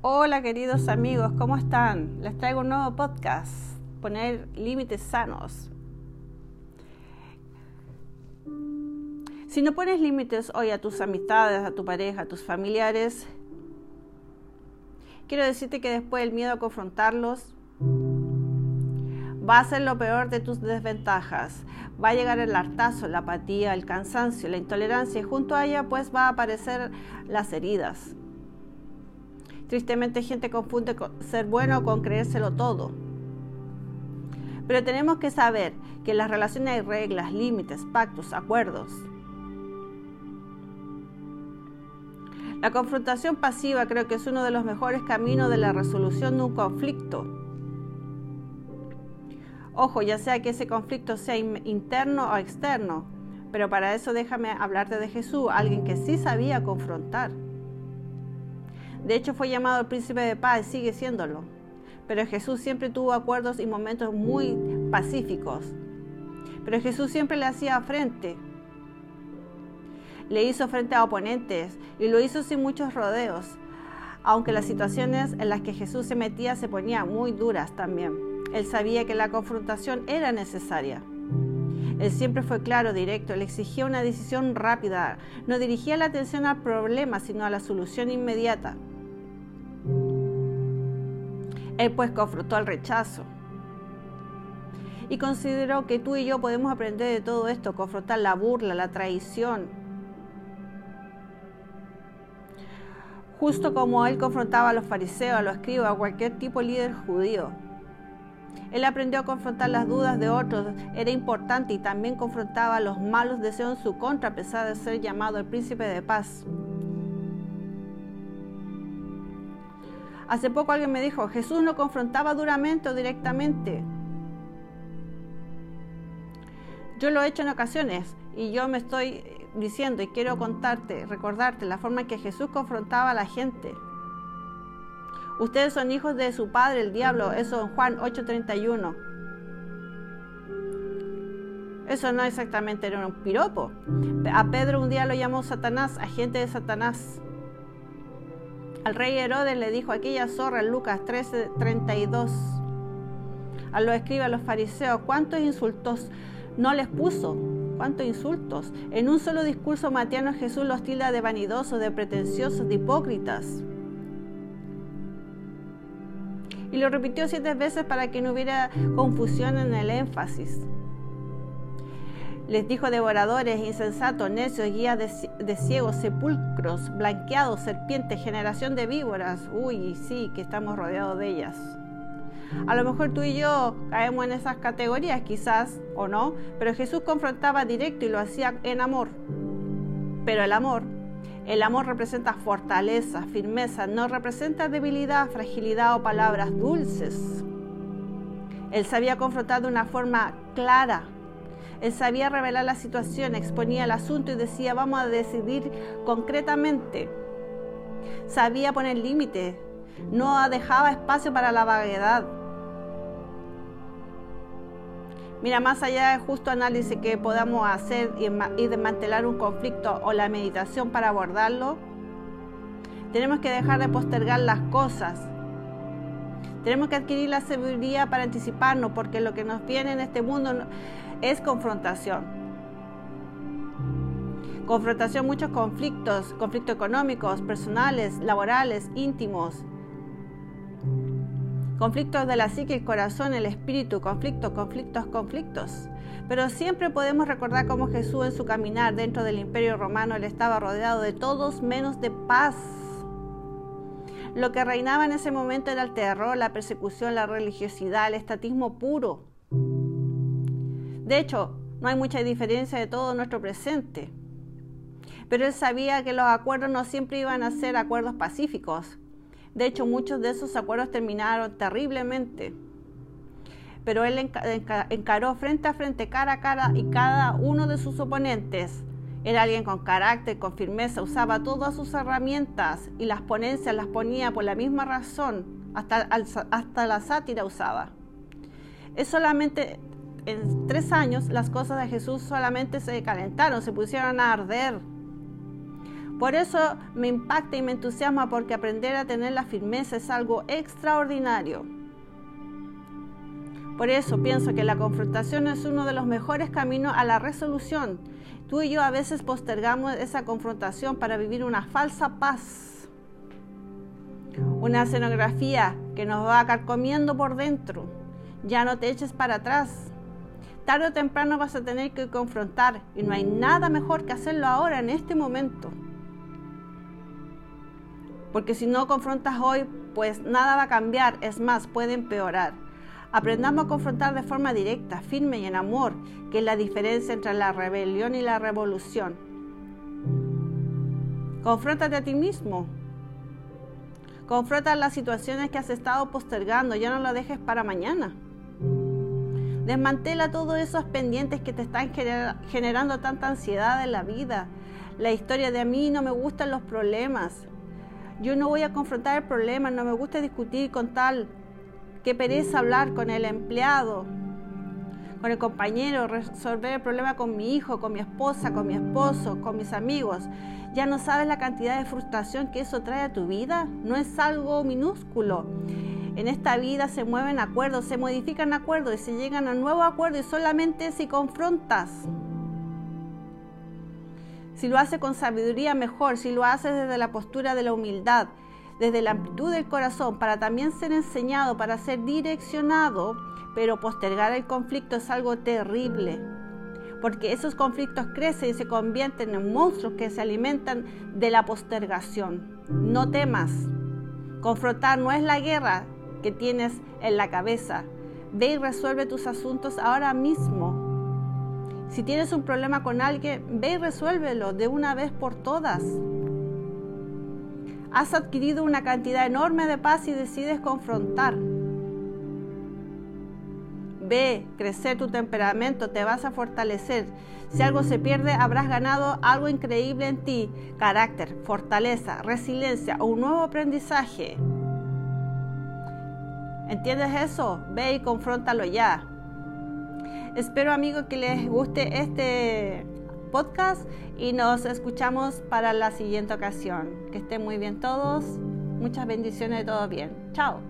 Hola queridos amigos, ¿cómo están? Les traigo un nuevo podcast, poner límites sanos. Si no pones límites hoy a tus amistades, a tu pareja, a tus familiares, quiero decirte que después el miedo a confrontarlos va a ser lo peor de tus desventajas. Va a llegar el hartazo, la apatía, el cansancio, la intolerancia y junto a ella pues va a aparecer las heridas. Tristemente gente confunde ser bueno con creérselo todo. Pero tenemos que saber que en las relaciones hay reglas, límites, pactos, acuerdos. La confrontación pasiva creo que es uno de los mejores caminos de la resolución de un conflicto. Ojo, ya sea que ese conflicto sea interno o externo, pero para eso déjame hablarte de Jesús, alguien que sí sabía confrontar. De hecho fue llamado el príncipe de paz sigue siéndolo. Pero Jesús siempre tuvo acuerdos y momentos muy pacíficos. Pero Jesús siempre le hacía frente. Le hizo frente a oponentes y lo hizo sin muchos rodeos. Aunque las situaciones en las que Jesús se metía se ponían muy duras también. Él sabía que la confrontación era necesaria. Él siempre fue claro, directo, él exigía una decisión rápida, no dirigía la atención al problema, sino a la solución inmediata. Él pues confrontó al rechazo. Y consideró que tú y yo podemos aprender de todo esto, confrontar la burla, la traición. Justo como él confrontaba a los fariseos, a los escribas, a cualquier tipo de líder judío. Él aprendió a confrontar las dudas de otros, era importante y también confrontaba los malos deseos en su contra a pesar de ser llamado el príncipe de paz. Hace poco alguien me dijo, Jesús no confrontaba duramente o directamente. Yo lo he hecho en ocasiones y yo me estoy diciendo y quiero contarte, recordarte la forma en que Jesús confrontaba a la gente. Ustedes son hijos de su padre, el diablo. Eso en Juan 8:31. Eso no exactamente era un piropo. A Pedro un día lo llamó Satanás, agente de Satanás. Al rey Herodes le dijo aquella zorra en Lucas 13:32. A los escribas, a los fariseos, ¿cuántos insultos no les puso? ¿Cuántos insultos? En un solo discurso matiano Jesús los tilda de vanidosos, de pretenciosos, de hipócritas y lo repitió siete veces para que no hubiera confusión en el énfasis. Les dijo devoradores, insensatos, necios, guías de, ciegos, sepulcros, blanqueados, serpientes, generación de víboras. Uy, sí, que estamos rodeados de ellas. A lo mejor tú y yo caemos en esas categorías, quizás o no, pero Jesús confrontaba directo y lo hacía en amor. Pero el amor el amor representa fortaleza, firmeza, no representa debilidad, fragilidad o palabras dulces. Él sabía confrontar de una forma clara. Él sabía revelar la situación, exponía el asunto y decía, vamos a decidir concretamente. Sabía poner límites, no dejaba espacio para la vaguedad. Mira, más allá del justo análisis que podamos hacer y desmantelar un conflicto o la meditación para abordarlo, tenemos que dejar de postergar las cosas. Tenemos que adquirir la sabiduría para anticiparnos, porque lo que nos viene en este mundo es confrontación. Confrontación, muchos conflictos, conflictos económicos, personales, laborales, íntimos, conflictos de la psique, el corazón, el espíritu, conflictos, conflictos, conflictos. Pero siempre podemos recordar cómo Jesús en su caminar dentro del imperio romano él estaba rodeado de todos menos de paz. Lo que reinaba en ese momento era el terror, la persecución, la religiosidad, el estatismo puro. De hecho, no hay mucha diferencia de todo nuestro presente. Pero él sabía que los acuerdos no siempre iban a ser acuerdos pacíficos, de hecho, muchos de esos acuerdos terminaron terriblemente. Pero él encaró frente a frente, cara a cara, y cada uno de sus oponentes era alguien con carácter, con firmeza, usaba todas sus herramientas y las ponencias las ponía por la misma razón, hasta, hasta la sátira usaba. Es solamente en tres años las cosas de Jesús solamente se calentaron, se pusieron a arder Por eso me impacta y me entusiasma porque aprender a tener la firmeza es algo extraordinario. Por eso pienso que la confrontación es uno de los mejores caminos a la resolución. Tú y yo a veces postergamos esa confrontación para vivir una falsa paz. Una escenografía que nos va a comiendo por dentro. Ya no te eches para atrás. Tarde o temprano vas a tener que confrontar y no hay nada mejor que hacerlo ahora, en este momento. Porque si no confrontas hoy, pues nada va a cambiar, es más, puede empeorar. Aprendamos a confrontar de forma directa, firme y en amor, que es la diferencia entre la rebelión y la revolución. Confróntate a ti mismo. Confronta las situaciones que has estado postergando, ya no lo dejes para mañana. Desmantela todos esos pendientes que te están generando tanta ansiedad en la vida. La historia de a mí no me gustan los problemas. Yo no voy a confrontar el problema, no me gusta discutir con tal Qué pereza hablar con el empleado, con el compañero, resolver el problema con mi hijo, con mi esposa, con mi esposo, con mis amigos. Ya no sabes la cantidad de frustración que eso trae a tu vida. No es algo minúsculo. En esta vida se mueven acuerdos, se modifican acuerdos y se llegan a nuevos acuerdos y solamente si confrontas. Si lo haces con sabiduría mejor, si lo haces desde la postura de la humildad, desde la amplitud del corazón para también ser enseñado, para ser direccionado, pero postergar el conflicto es algo terrible, porque esos conflictos crecen y se convierten en monstruos que se alimentan de la postergación. No temas, confrontar no es la guerra que tienes en la cabeza, ve y resuelve tus asuntos ahora mismo. Si tienes un problema con alguien, ve y resuélvelo de una vez por todas has adquirido una cantidad enorme de paz y decides confrontar. Ve, crecer tu temperamento, te vas a fortalecer. Si algo se pierde, habrás ganado algo increíble en ti. Carácter, fortaleza, resiliencia o un nuevo aprendizaje. ¿Entiendes eso? Ve y confróntalo ya. Espero amigos que les guste este podcast y nos escuchamos para la siguiente ocasión. Que estén muy bien todos. Muchas bendiciones de todo bien. Chao.